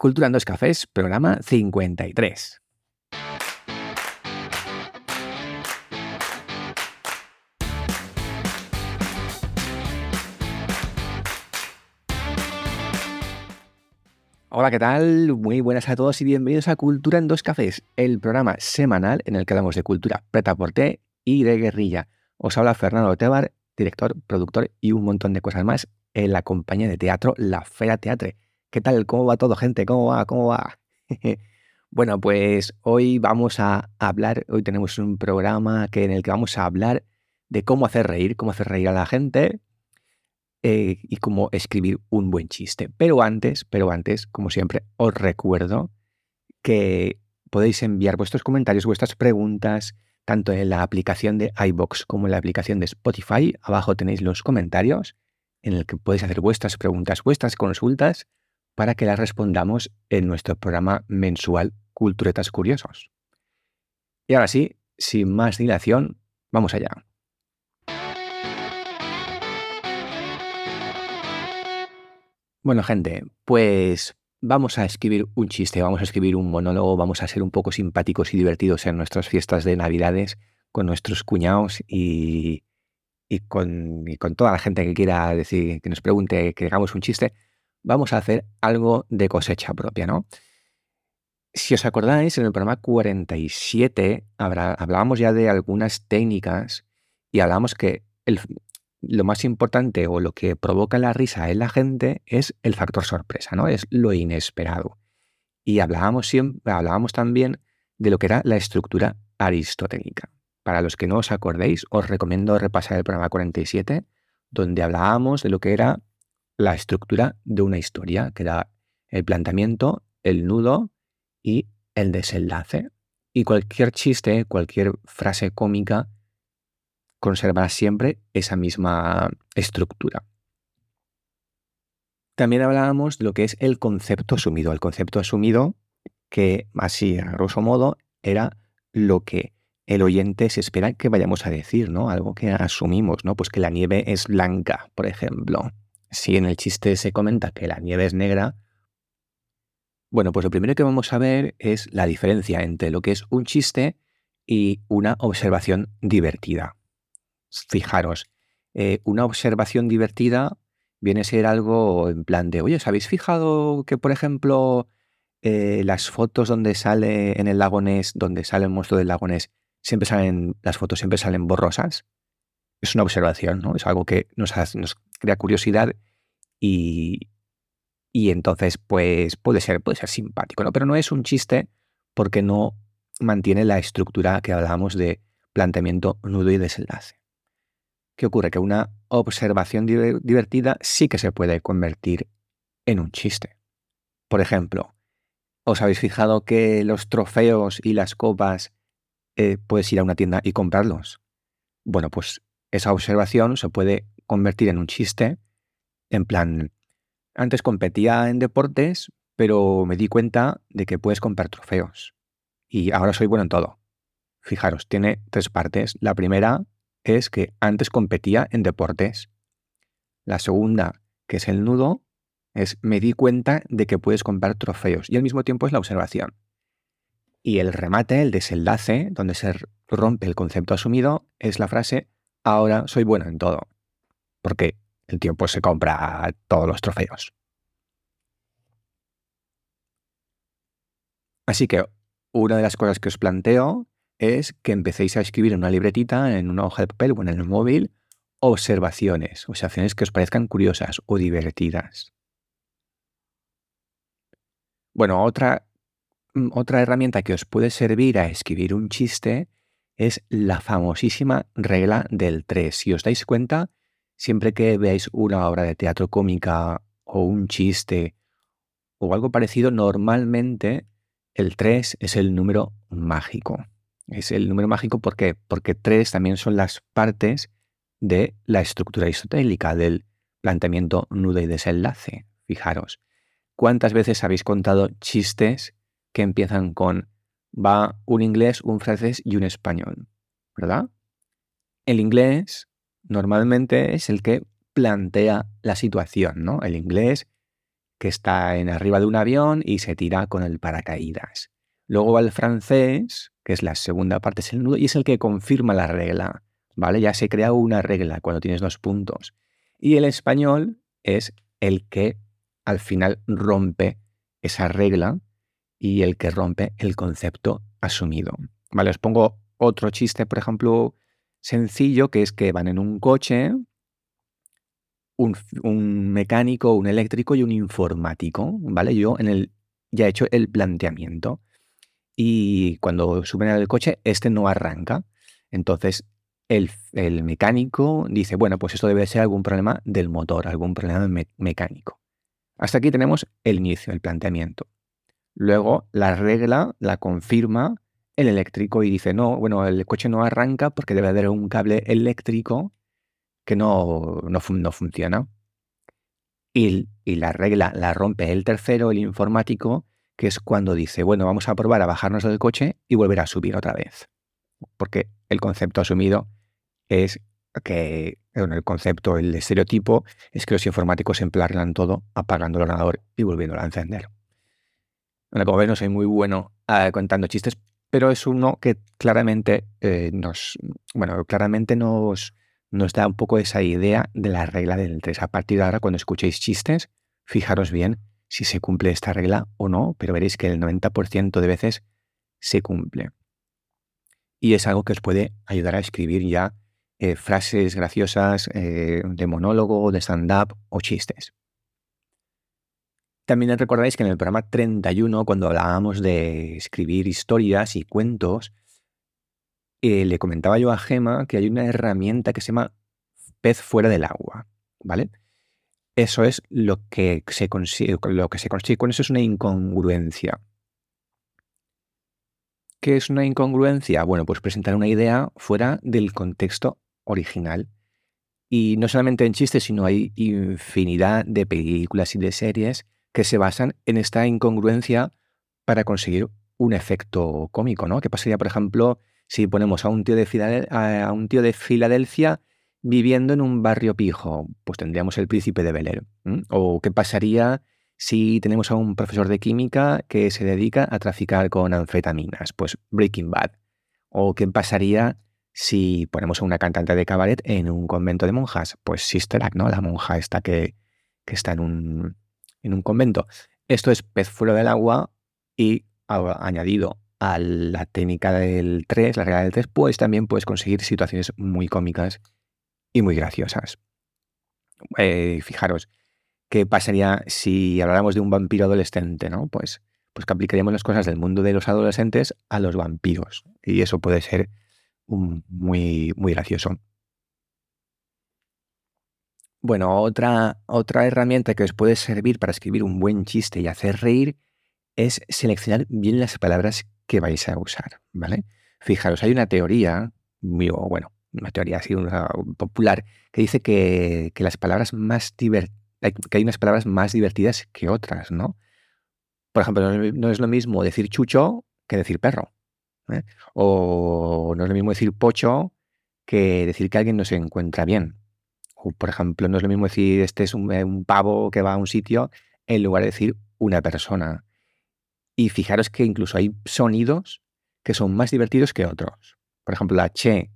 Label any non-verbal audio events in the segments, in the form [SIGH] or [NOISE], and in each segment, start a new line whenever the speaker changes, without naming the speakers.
Cultura en dos cafés, programa 53. Hola, ¿qué tal? Muy buenas a todos y bienvenidos a Cultura en dos cafés, el programa semanal en el que hablamos de cultura preta por té y de guerrilla. Os habla Fernando Tebar, director, productor y un montón de cosas más en la compañía de teatro La Fera Teatre. ¿Qué tal? ¿Cómo va todo, gente? ¿Cómo va? ¿Cómo va? [LAUGHS] bueno, pues hoy vamos a hablar, hoy tenemos un programa que, en el que vamos a hablar de cómo hacer reír, cómo hacer reír a la gente eh, y cómo escribir un buen chiste. Pero antes, pero antes, como siempre, os recuerdo que podéis enviar vuestros comentarios, vuestras preguntas, tanto en la aplicación de iBox como en la aplicación de Spotify. Abajo tenéis los comentarios en el que podéis hacer vuestras preguntas, vuestras consultas, para que las respondamos en nuestro programa mensual Culturetas Curiosos. Y ahora sí, sin más dilación, vamos allá. Bueno, gente, pues vamos a escribir un chiste, vamos a escribir un monólogo, vamos a ser un poco simpáticos y divertidos en nuestras fiestas de Navidades con nuestros cuñados y, con, con, toda la gente que quiera decir, que nos pregunte, que hagamos un chiste, vamos a hacer algo de cosecha propia, ¿no? Si os acordáis, en el programa 47 hablábamos ya de algunas técnicas y hablábamos que lo más importante o lo que provoca la risa en la gente es el factor sorpresa, ¿no? Es lo inesperado. Y hablábamos, siempre, hablábamos también de lo que era la estructura aristotélica. Para los que no os acordéis, os recomiendo repasar el programa 47, donde hablábamos de lo que era la estructura de una historia, que era el planteamiento, el nudo y el desenlace. Y cualquier chiste, cualquier frase cómica conservará siempre esa misma estructura. También hablábamos de lo que es el concepto asumido. El concepto asumido, que así a grosso modo, era lo que el oyente se espera que vayamos a decir, ¿no? Algo que asumimos, ¿no? Pues que la nieve es blanca, por ejemplo si en el chiste se comenta que la nieve es negra, bueno, pues lo primero que vamos a ver es la diferencia entre lo que es un chiste y una observación divertida. Fijaros, eh, una observación divertida viene a ser algo en plan de, oye, ¿os habéis fijado que, por ejemplo, eh, las fotos donde sale en el lago Ness, donde sale el monstruo del lago Ness, siempre salen, las fotos siempre salen borrosas? Es una observación, ¿no? Es algo que nos, nos crea curiosidad y, y entonces pues puede ser, puede ser simpático, ¿no? Pero no es un chiste porque no mantiene la estructura que hablábamos de planteamiento, nudo y desenlace. ¿Qué ocurre? Que una observación divertida sí que se puede convertir en un chiste. Por ejemplo, ¿os habéis fijado que los trofeos y las copas eh, puedes ir a una tienda y comprarlos? Bueno, pues esa observación se puede convertir en un chiste, en plan, antes competía en deportes, pero me di cuenta de que puedes comprar trofeos. Y ahora soy bueno en todo. Fijaros, tiene tres partes. La primera es que antes competía en deportes. La segunda, que es el nudo, es me di cuenta de que puedes comprar trofeos. Y al mismo tiempo es la observación. Y el remate, el desenlace, donde se rompe el concepto asumido, es la frase ahora soy bueno en todo. Porque el tiempo se compra todos los trofeos. Así que una de las cosas que os planteo es que empecéis a escribir en una libretita, en una hoja de papel o en el móvil, observaciones, observaciones que os parezcan curiosas o divertidas. Bueno, otra, mm, otra herramienta que os puede servir a escribir un chiste es la famosísima regla del 3. Si os dais cuenta, siempre que veáis una obra de teatro cómica o un chiste o algo parecido, normalmente el 3 es el número mágico. Es el número mágico porque, porque 3 también son las partes de la estructura aristotélica, del planteamiento nudo y desenlace. Fijaros, ¿cuántas veces habéis contado chistes que empiezan con va un inglés, un francés y un español, ¿verdad? El inglés normalmente es el que plantea la situación, ¿no? El inglés que está en arriba de un avión y se tira con el paracaídas. Luego va el francés, que es la segunda parte, es el nudo, y es el que confirma la regla. ¿Vale? Ya se crea una regla cuando tienes dos puntos. Y el español es el que al final rompe esa regla y el que rompe el concepto asumido. Vale, os pongo otro chiste, por ejemplo, sencillo, que es que van en un coche un, un, mecánico, un eléctrico y un informático, ¿vale? Yo en el, ya he hecho el planteamiento y cuando suben al coche, este no arranca. Entonces, el, el, mecánico dice, bueno, pues esto debe ser algún problema del motor, algún problema mecánico. Hasta aquí tenemos el inicio, el planteamiento. Luego, la regla la confirma el eléctrico y dice, no, bueno, el coche no arranca porque debe haber un cable eléctrico que no, no, funciona. Y, y, la regla la rompe el tercero, el informático, que es cuando dice, bueno, vamos a probar a bajarnos del coche y volver a subir otra vez. Porque el concepto asumido es que, bueno, el concepto, el estereotipo, es que los informáticos emplean todo apagando el ordenador y volviéndolo a encender. Como ven, no soy muy bueno uh, contando chistes, pero es uno que claramente eh, nos, bueno, claramente nos, nos da un poco esa idea de la regla del 3. A partir de ahora, cuando escuchéis chistes, fijaros bien si se cumple esta regla o no, pero veréis que el 90% de veces se cumple. Y es algo que os puede ayudar a escribir ya eh, frases graciosas eh, de monólogo, de stand-up o chistes. También recordáis que en el programa 31, cuando hablábamos de escribir historias y cuentos, eh, le comentaba yo a Gema que hay una herramienta que se llama pez fuera del agua, ¿vale? Eso es lo que se consigue, lo que se consigue con eso es una incongruencia. ¿Qué es una incongruencia? Bueno, pues presentar una idea fuera del contexto original. Y no solamente en chistes, sino hay infinidad de películas y de series que se basan en esta incongruencia para conseguir un efecto cómico, ¿no? ¿Qué pasaría, por ejemplo, si ponemos a un tío de, Filadelfia viviendo en un barrio pijo? Pues tendríamos el príncipe de Bel ¿O qué pasaría si tenemos a un profesor de química que se dedica a traficar con anfetaminas? Pues Breaking Bad. ¿O qué pasaría si ponemos a una cantante de cabaret en un convento de monjas? Pues Sister Act, ¿no? La monja esta que, que está en un, en un convento. Esto es pez fuera del agua y añadido a la técnica del 3, la regla del 3, pues también puedes conseguir situaciones muy cómicas y muy graciosas. Eh, fijaros, ¿qué pasaría si habláramos de un vampiro adolescente? ¿no? Pues, pues que aplicaríamos las cosas del mundo de los adolescentes a los vampiros. Y eso puede ser muy, muy gracioso. Bueno, otra, otra herramienta que os puede servir para escribir un buen chiste y hacer reír es seleccionar bien las palabras que vais a usar, ¿vale? Fijaros, hay una teoría, bueno, una teoría así popular, que dice que, las palabras más que hay unas palabras más divertidas que otras, ¿no? Por ejemplo, no es lo mismo decir chucho que decir perro. ¿eh? O no es lo mismo decir pocho que decir que alguien no se encuentra bien por ejemplo, no es lo mismo decir este es eh, un, pavo que va a un sitio en lugar de decir una persona. Y fijaros que incluso hay sonidos que son más divertidos que otros. Por ejemplo, la che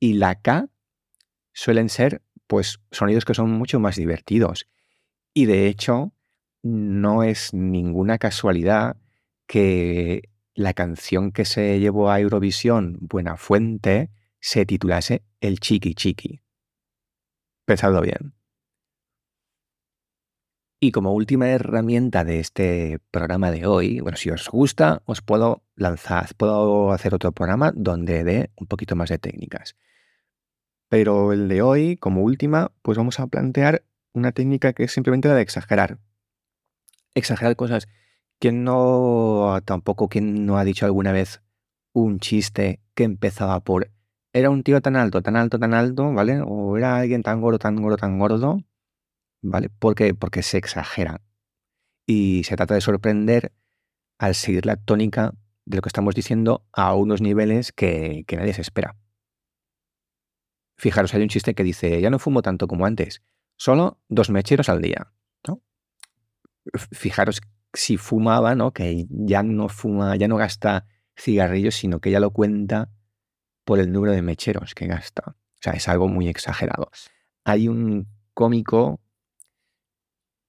y la k suelen ser pues sonidos que son mucho más divertidos. Y de hecho, no es ninguna casualidad que la canción que se llevó a Eurovisión, Buena Fuente, se titulase El Chiqui Chiqui. Pensadlo bien. Y como última herramienta de este programa de hoy, bueno, si os gusta, os puedo lanzar, puedo hacer otro programa donde dé un poquito más de técnicas. Pero el de hoy, como última, pues vamos a plantear una técnica que es simplemente la de exagerar. Exagerar cosas. ¿Quién no, tampoco, quién no ha dicho alguna vez un chiste que empezaba por era un tío tan alto, tan alto, tan alto, ¿vale? O era alguien tan gordo, tan gordo, tan gordo, ¿vale? Porque, porque se exagera. Y se trata de sorprender al seguir la tónica de lo que estamos diciendo a unos niveles que, que nadie se espera. Fijaros, hay un chiste que dice, ya no fumo tanto como antes, solo dos mecheros al día. fijaros si fumaba, ¿no? Que ya no fuma, ya no gasta cigarrillos, sino que ya lo cuenta por el número de mecheros que gasta. O sea, es algo muy exagerado. Hay un cómico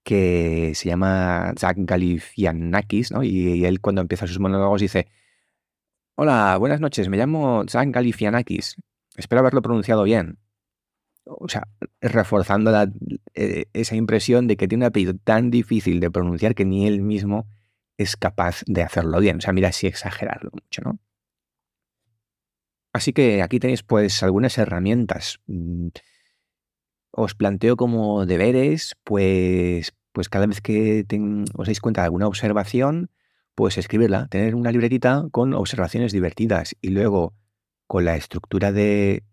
que se llama Zach Galifianakis, ¿no? Y, él cuando empieza sus monólogos dice, hola, buenas noches, me llamo Zach Galifianakis, espero haberlo pronunciado bien. O sea, reforzando eh, esa impresión de que tiene un apellido tan difícil de pronunciar que ni él mismo es capaz de hacerlo bien. O sea, mira si exagerarlo mucho, ¿no? Así que aquí tenéis pues algunas herramientas. Mm, os planteo como deberes, pues, pues cada vez que os dais cuenta de alguna observación, pues escribirla, tener una libretita con observaciones divertidas y luego con la estructura de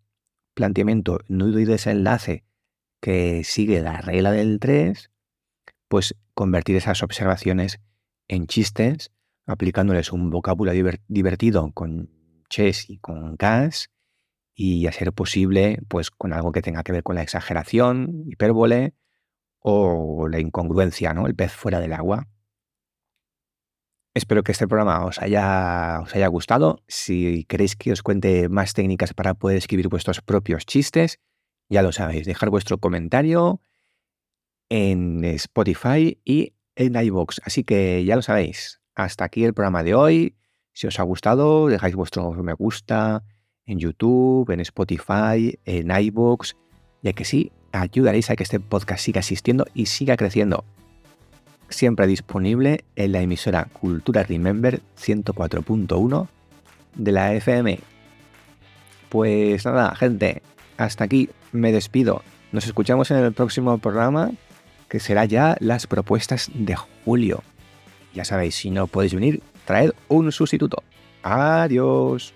planteamiento, nudo y desenlace que sigue la regla del 3, pues convertir esas observaciones en chistes, aplicándoles un vocabulario divertido con chess y con gas y a ser posible, pues con algo que tenga que ver con la exageración, hipérbole o la incongruencia, ¿no? El pez fuera del agua. Espero que este programa os haya, os haya gustado. Si queréis que os cuente más técnicas para poder escribir vuestros propios chistes, ya lo sabéis, dejar vuestro comentario en Spotify y en iVoox. Así que ya lo sabéis. Hasta aquí el programa de hoy. Si os ha gustado, dejáis vuestro me gusta, en YouTube, en Spotify, en iVoox, ya que sí, ayudaréis a que este podcast siga existiendo y siga creciendo. Siempre disponible en la emisora Cultura Remember 104.1 de la FM. Pues nada, gente, hasta aquí me despido. Nos escuchamos en el próximo programa, que será ya las propuestas de julio. Ya sabéis, si no podéis venir, traed un sustituto. Adiós.